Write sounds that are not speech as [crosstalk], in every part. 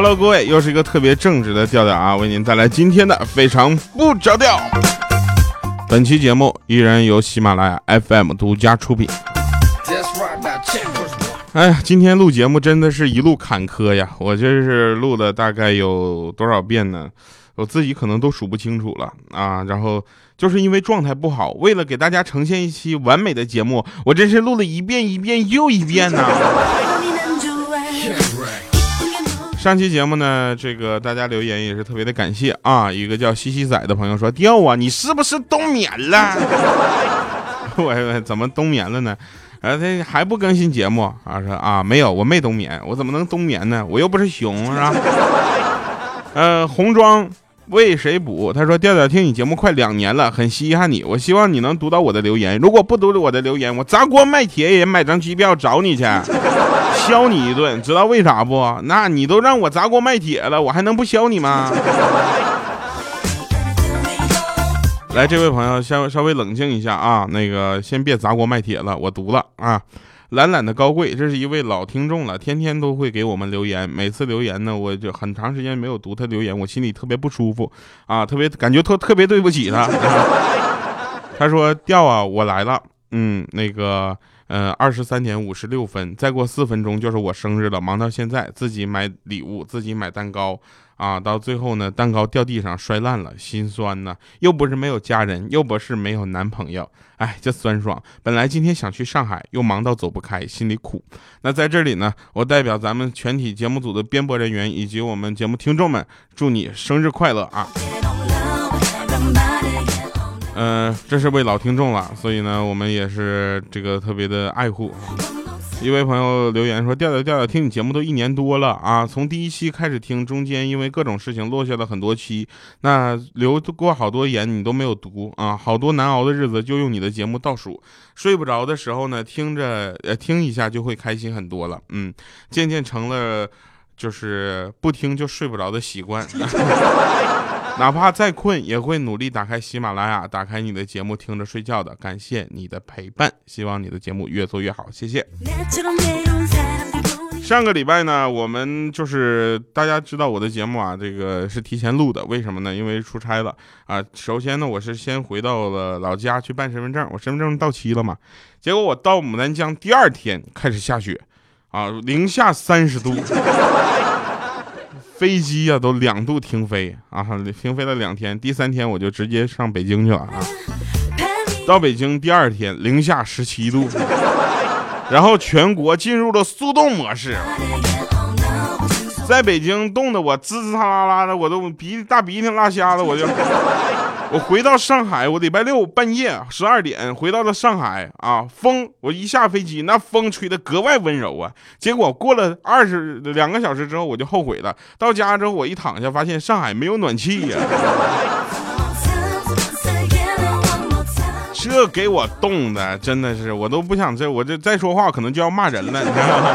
Hello，各位，又是一个特别正直的调调啊，为您带来今天的非常不着调。本期节目依然由喜马拉雅 FM 独家出品。哎呀，今天录节目真的是一路坎坷呀！我这是录了大概有多少遍呢？我自己可能都数不清楚了啊。然后就是因为状态不好，为了给大家呈现一期完美的节目，我真是录了一遍一遍又一遍呢。上期节目呢，这个大家留言也是特别的感谢啊。一个叫西西仔的朋友说：“掉啊，你是不是冬眠了？” [laughs] 我怎么冬眠了呢？呃，他还不更新节目啊？说啊，没有，我没冬眠，我怎么能冬眠呢？我又不是熊，是吧？呃，红装为谁补？他说：“调调听你节目快两年了，很稀罕你。我希望你能读到我的留言。如果不读我的留言，我砸锅卖铁也买张机票找你去。[laughs] ”削你一顿，知道为啥不？那你都让我砸锅卖铁了，我还能不削你吗？来，这位朋友，稍稍微冷静一下啊，那个先别砸锅卖铁了，我读了啊。懒懒的高贵，这是一位老听众了，天天都会给我们留言，每次留言呢，我就很长时间没有读他留言，我心里特别不舒服啊，特别感觉特特别对不起他。[laughs] 他说调啊，我来了，嗯，那个。嗯，二十三点五十六分，再过四分钟就是我生日了。忙到现在，自己买礼物，自己买蛋糕啊，到最后呢，蛋糕掉地上摔烂了，心酸呐。又不是没有家人，又不是没有男朋友，哎，这酸爽。本来今天想去上海，又忙到走不开，心里苦。那在这里呢，我代表咱们全体节目组的编播人员以及我们节目听众们，祝你生日快乐啊！嗯，这是位老听众了，所以呢，我们也是这个特别的爱护。一位朋友留言说：“调调调调，听你节目都一年多了啊，从第一期开始听，中间因为各种事情落下了很多期，那留过好多言你都没有读啊，好多难熬的日子就用你的节目倒数，睡不着的时候呢，听着呃听一下就会开心很多了，嗯，渐渐成了就是不听就睡不着的习惯。[laughs] ”哪怕再困，也会努力打开喜马拉雅，打开你的节目听着睡觉的。感谢你的陪伴，希望你的节目越做越好，谢谢。上个礼拜呢，我们就是大家知道我的节目啊，这个是提前录的，为什么呢？因为出差了啊。首先呢，我是先回到了老家去办身份证，我身份证到期了嘛。结果我到牡丹江第二天开始下雪，啊，零下三十度。飞机呀，都两度停飞啊，停飞了两天，第三天我就直接上北京去了啊。到北京第二天，零下十七度，然后全国进入了速冻模式，在北京冻得我吱吱啦啦的，我都鼻大鼻涕拉瞎了，我就。我回到上海，我礼拜六半夜十二点回到了上海啊，风我一下飞机，那风吹得格外温柔啊。结果过了二十两个小时之后，我就后悔了。到家之后，我一躺下，发现上海没有暖气呀，这给我冻的真的是，我都不想这，我这再说话可能就要骂人了，你知道吗？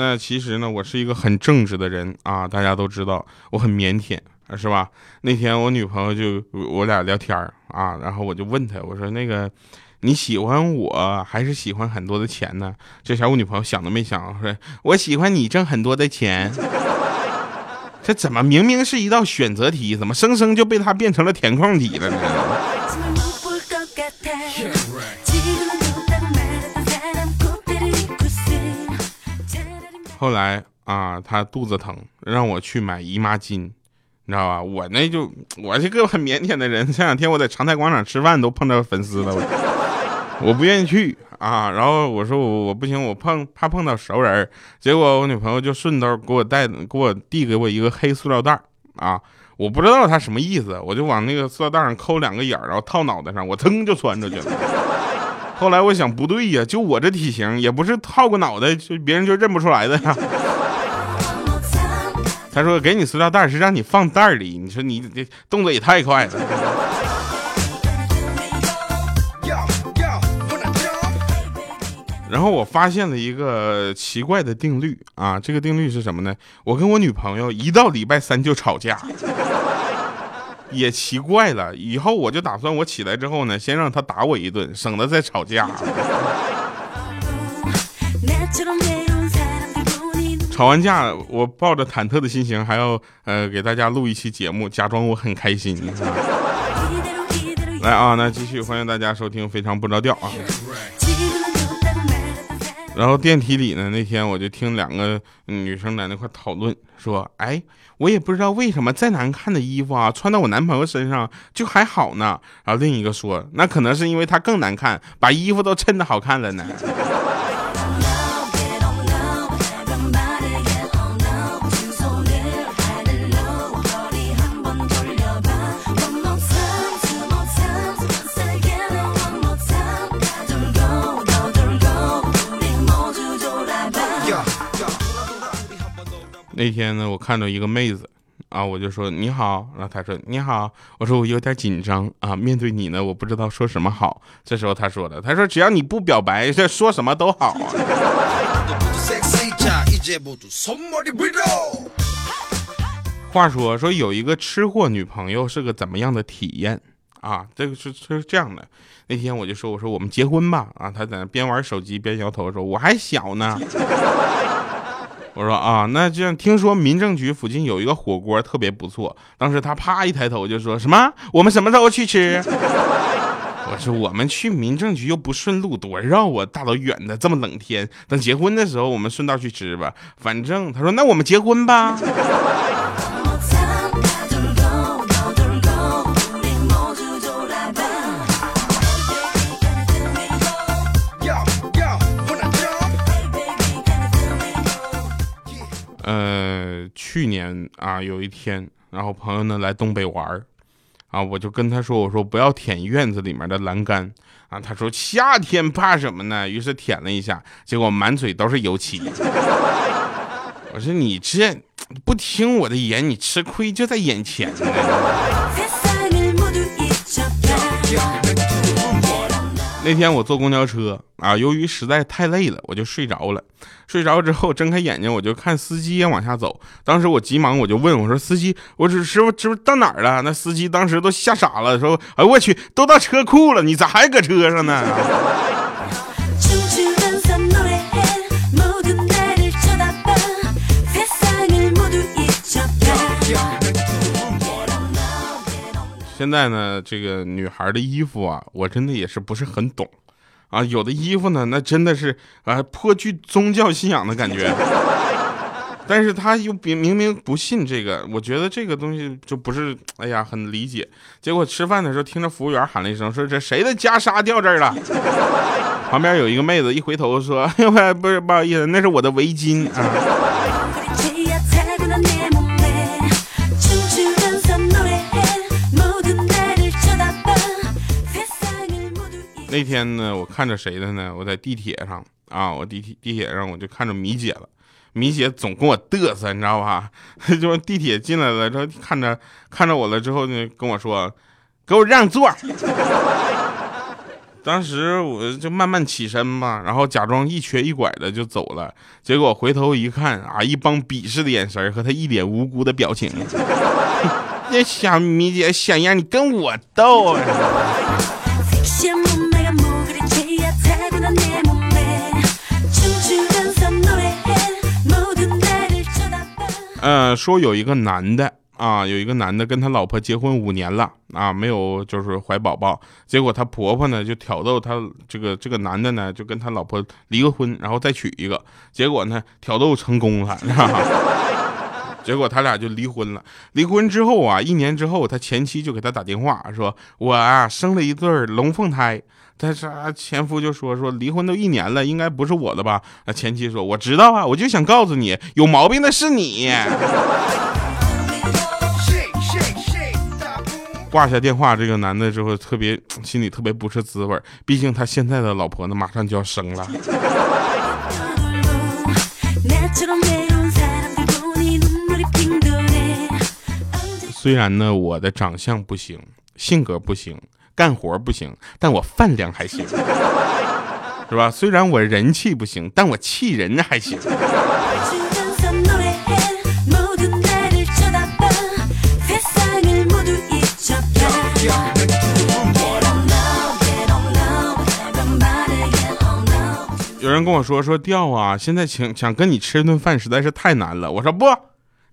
那其实呢，我是一个很正直的人啊，大家都知道我很腼腆，是吧？那天我女朋友就我俩聊天啊，然后我就问她，我说那个你喜欢我还是喜欢很多的钱呢？这下我女朋友想都没想，说我喜欢你挣很多的钱。这怎么明明是一道选择题，怎么生生就被他变成了填空题了呢？后来啊，她肚子疼，让我去买姨妈巾，你知道吧？我那就我这个很腼腆的人，前两天我在长泰广场吃饭都碰到粉丝了，我不愿意去啊。然后我说我我不行，我碰怕碰到熟人，结果我女朋友就顺道给我带给我递给我一个黑塑料袋啊，我不知道他什么意思，我就往那个塑料袋上抠两个眼然后套脑袋上，我噌就穿出去了。后来我想不对呀，就我这体型，也不是套个脑袋就别人就认不出来的呀。[laughs] 他说给你塑料袋是让你放袋里，你说你这动作也太快了。然后我发现了一个奇怪的定律啊，这个定律是什么呢？我跟我女朋友一到礼拜三就吵架。也奇怪了，以后我就打算我起来之后呢，先让他打我一顿，省得再吵架。[laughs] 吵完架，我抱着忐忑的心情，还要呃给大家录一期节目，假装我很开心。[laughs] 来啊，那继续欢迎大家收听《非常不着调》啊。[laughs] 然后电梯里呢，那天我就听两个女生在那块讨论，说：“哎，我也不知道为什么再难看的衣服啊，穿到我男朋友身上就还好呢。”然后另一个说：“那可能是因为他更难看，把衣服都衬得好看了呢。”那天呢，我看到一个妹子，啊，我就说你好，然后她说你好，我说我有点紧张啊，面对你呢，我不知道说什么好。这时候她说的，她说只要你不表白，这说什么都好啊。话说说有一个吃货女朋友是个怎么样的体验啊？这个是是这样的，那天我就说我说我们结婚吧啊，她在那边玩手机边摇头说我还小呢。我说啊，那这样听说民政局附近有一个火锅特别不错。当时他啪一抬头就说什么？我们什么时候去吃？[laughs] 我说我们去民政局又不顺路，多绕啊，大老远的，这么冷天。等结婚的时候我们顺道去吃吧。反正他说那我们结婚吧。去年啊，有一天，然后朋友呢来东北玩儿，啊，我就跟他说，我说不要舔院子里面的栏杆，啊，他说夏天怕什么呢？于是舔了一下，结果满嘴都是油漆。我说你这不听我的言，你吃亏就在眼前。[laughs] 那天我坐公交车啊，由于实在太累了，我就睡着了。睡着之后睁开眼睛，我就看司机也往下走。当时我急忙我就问我说：“司机，我这师傅，师傅到哪儿了？”那司机当时都吓傻了，说：“哎我去，都到车库了，你咋还搁车上呢？”现在呢，这个女孩的衣服啊，我真的也是不是很懂，啊，有的衣服呢，那真的是啊颇具宗教信仰的感觉，[laughs] 但是他又明明明不信这个，我觉得这个东西就不是，哎呀，很理解。结果吃饭的时候，听着服务员喊了一声，说这谁的袈裟掉这儿了？旁边有一个妹子一回头说，哎不是不好意思，那是我的围巾啊。那天呢，我看着谁的呢？我在地铁上啊，我地铁地铁上我就看着米姐了。米姐总跟我嘚瑟，你知道吧？[laughs] 就地铁进来了之后，看着看着我了之后呢，跟我说：“给我让座。[laughs] ”当时我就慢慢起身嘛，然后假装一瘸一拐的就走了。结果回头一看啊，一帮鄙视的眼神和他一脸无辜的表情。[laughs] 那小米姐想让你跟我斗。呃，说有一个男的啊，有一个男的跟他老婆结婚五年了啊，没有就是怀宝宝，结果他婆婆呢就挑逗他这个这个男的呢，就跟他老婆离个婚，然后再娶一个，结果呢挑逗成功了，[laughs] 结果他俩就离婚了。离婚之后啊，一年之后，他前妻就给他打电话说：“我啊生了一对龙凤胎。”但是啊前夫就说说离婚都一年了，应该不是我的吧？啊前妻说我知道啊，我就想告诉你，有毛病的是你。挂下电话，这个男的之后特别心里特别不是滋味，毕竟他现在的老婆呢马上就要生了。虽然呢我的长相不行，性格不行。干活不行但我饭量还行是吧？虽然我人气不行但我气人还行。有人跟我说说调啊现在请想跟你吃一顿饭实在是太难了。我说不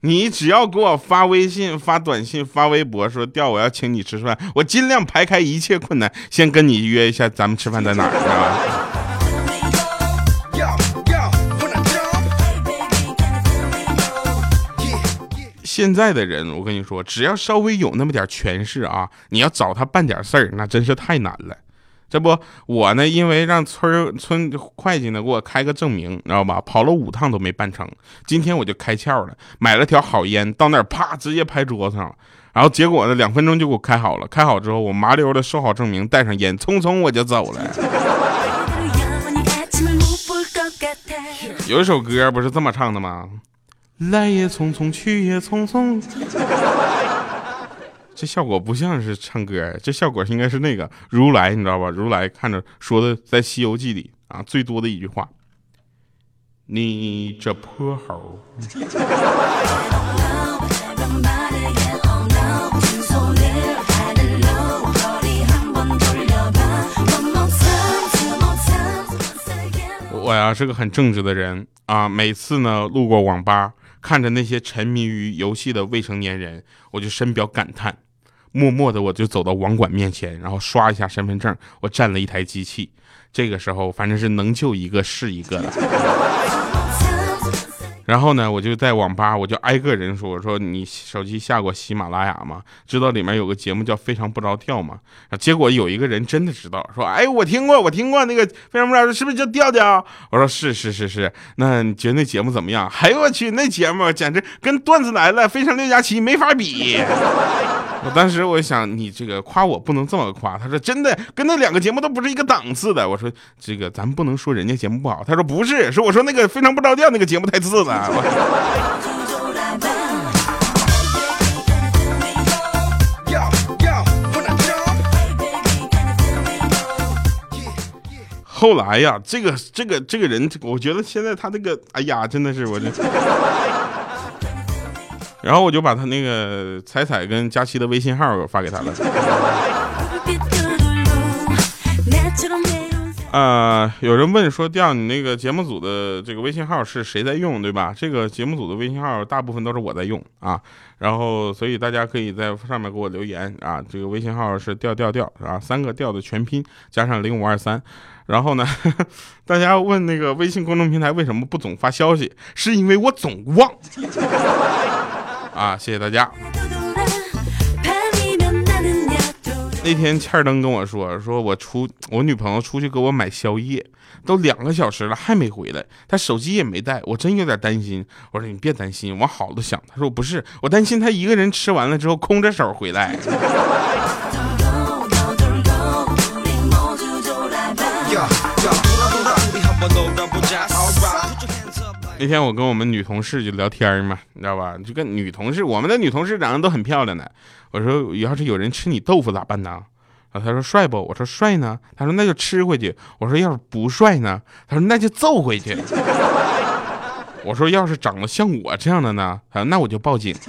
你只要给我发微信、发短信、发微博说调我要请你吃饭，我尽量排开一切困难，先跟你约一下，咱们吃饭在哪儿，知道吧？现在的人，我跟你说，只要稍微有那么点权势啊，你要找他办点事儿，那真是太难了。这不，我呢，因为让村村会计呢给我开个证明，知道吧？跑了五趟都没办成。今天我就开窍了，买了条好烟，到那儿啪直接拍桌子上。然后结果呢，两分钟就给我开好了。开好之后，我麻溜的收好证明，带上烟，匆匆我就走了。[laughs] 有一首歌不是这么唱的吗？来也匆匆，去也匆匆。这效果不像是唱歌，这效果应该是那个如来，你知道吧？如来看着说的，在《西游记》里啊，最多的一句话：“你这泼猴。”我呀是个很正直的人啊，每次呢路过网吧。看着那些沉迷于游戏的未成年人，我就深表感叹。默默的，我就走到网管面前，然后刷一下身份证，我占了一台机器。这个时候，反正是能救一个是一个的。然后呢，我就在网吧，我就挨个人说：“我说你手机下过喜马拉雅吗？知道里面有个节目叫《非常不着调》吗？”结果有一个人真的知道，说：“哎，我听过，我听过那个《非常不着调》，是不是叫调调？”我说：“是是是是。”那你觉得那节目怎么样？哎呦我去，那节目简直跟段子来了《非常六加七》没法比。我当时我想，你这个夸我不能这么夸。他说真的，跟那两个节目都不是一个档次的。我说这个咱不能说人家节目不好。他说不是，是我说那个非常不着调那个节目太次了。后来呀，这个这个这个人，我觉得现在他这个，哎呀，真的是我这。然后我就把他那个彩彩跟佳期的微信号发给他了。啊，有人问说，调你那个节目组的这个微信号是谁在用，对吧？这个节目组的微信号大部分都是我在用啊。然后，所以大家可以在上面给我留言啊。这个微信号是调调调啊，三个调的全拼加上零五二三。然后呢，[laughs] 大家问那个微信公众平台为什么不总发消息，是因为我总忘。啊，谢谢大家。那天欠儿登跟我说，说我出我女朋友出去给我买宵夜，都两个小时了还没回来，她手机也没带，我真有点担心。我说你别担心，往好的想。她说不是，我担心她一个人吃完了之后空着手回来。那天我跟我们女同事就聊天嘛，你知道吧？就跟女同事，我们的女同事长得都很漂亮的。我说，要是有人吃你豆腐咋办呢？啊，他说帅不？我说帅呢。他说那就吃回去。我说要是不帅呢？他说那就揍回去。我说要是长得像我这样的呢？他说那我就报警。[laughs]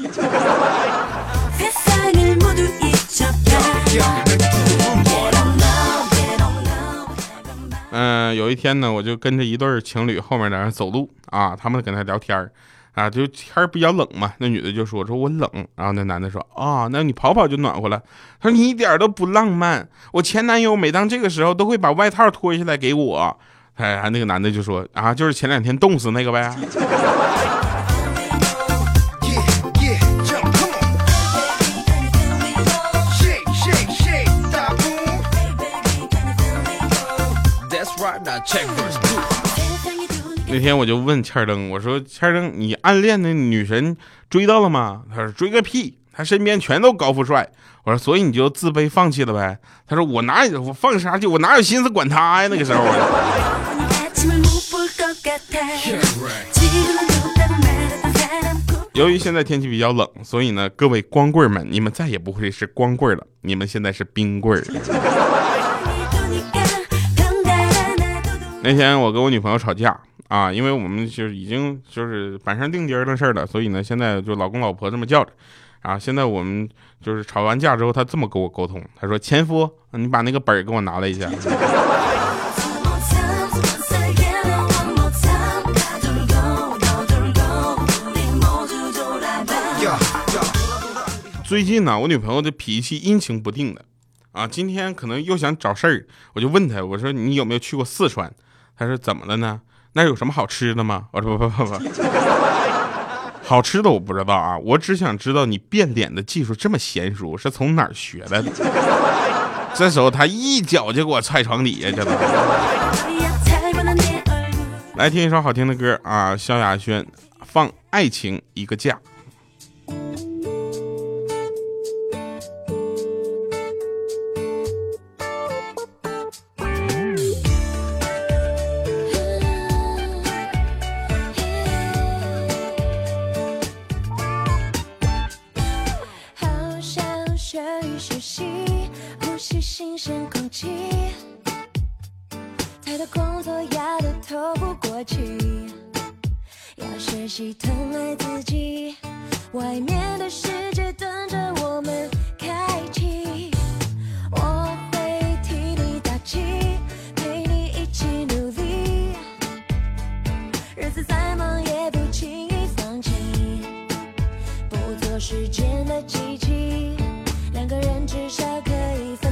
嗯，有一天呢，我就跟着一对情侣后面在那走路啊，他们跟他聊天儿啊，就天比较冷嘛。那女的就说：“说我冷。”然后那男的说：“啊，那你跑跑就暖和了。”他说：“你一点都不浪漫。我前男友每当这个时候都会把外套脱下来给我。”哎，那个男的就说：“啊，就是前两天冻死那个呗。”那天我就问千登，我说千登，你暗恋的女神追到了吗？他说追个屁，他身边全都高富帅。我说所以你就自卑放弃了呗？他说我哪有我放啥去？我哪有心思管他呀？那个时候。由于现在天气比较冷，所以呢，各位光棍们，你们再也不会是光棍了，你们现在是冰棍儿。那天我跟我女朋友吵架啊因为我们就是已经就是板上钉钉的事儿了所以呢现在就老公老婆这么叫着啊现在我们就是吵完架之后他这么跟我沟通她说前夫你把那个本儿给我拿来一下。最近呢我女朋友的脾气阴晴不定的啊今天可能又想找事儿我就问她我说你有没有去过四川他说怎么了呢？那有什么好吃的吗？我说不不不不，好吃的我不知道啊，我只想知道你变脸的技术这么娴熟，是从哪儿学来的？[laughs] 这时候他一脚就给我踹床底下去了。来听一首好听的歌啊，萧亚轩放《爱情一个假去，要学习疼爱自己，外面的世界等着我们开启，我会替你打气，陪你一起努力。日子再忙也不轻易放弃，不做时间的机器，两个人至少可以分。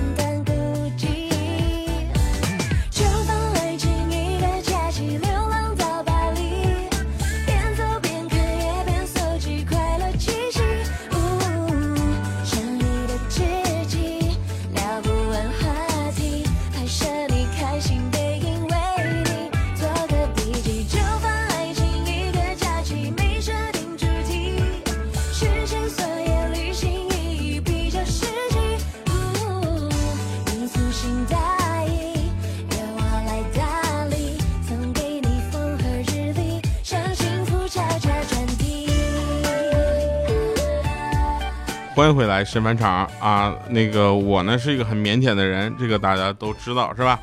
欢迎回来，神返场啊！那个我呢是一个很腼腆的人，这个大家都知道是吧？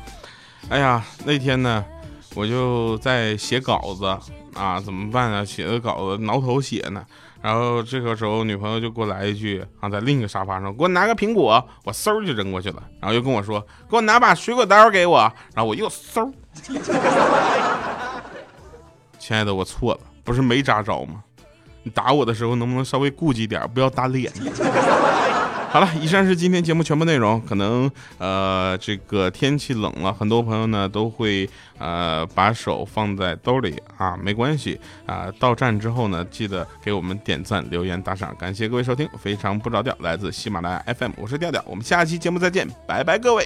哎呀，那天呢我就在写稿子啊，怎么办呢？写的稿子挠头写呢，然后这个时候女朋友就给我来一句啊，在另一个沙发上给我拿个苹果，我嗖就扔过去了，然后又跟我说给我拿把水果刀给我，然后我又嗖。[laughs] 亲爱的，我错了，不是没扎着吗？你打我的时候能不能稍微顾忌点，不要打脸？[laughs] 好了，以上是今天节目全部内容。可能呃，这个天气冷了，很多朋友呢都会呃把手放在兜里啊，没关系啊。到站之后呢，记得给我们点赞、留言、打赏，感谢各位收听。非常不着调，来自喜马拉雅 FM，我是调调，我们下期节目再见，拜拜，各位。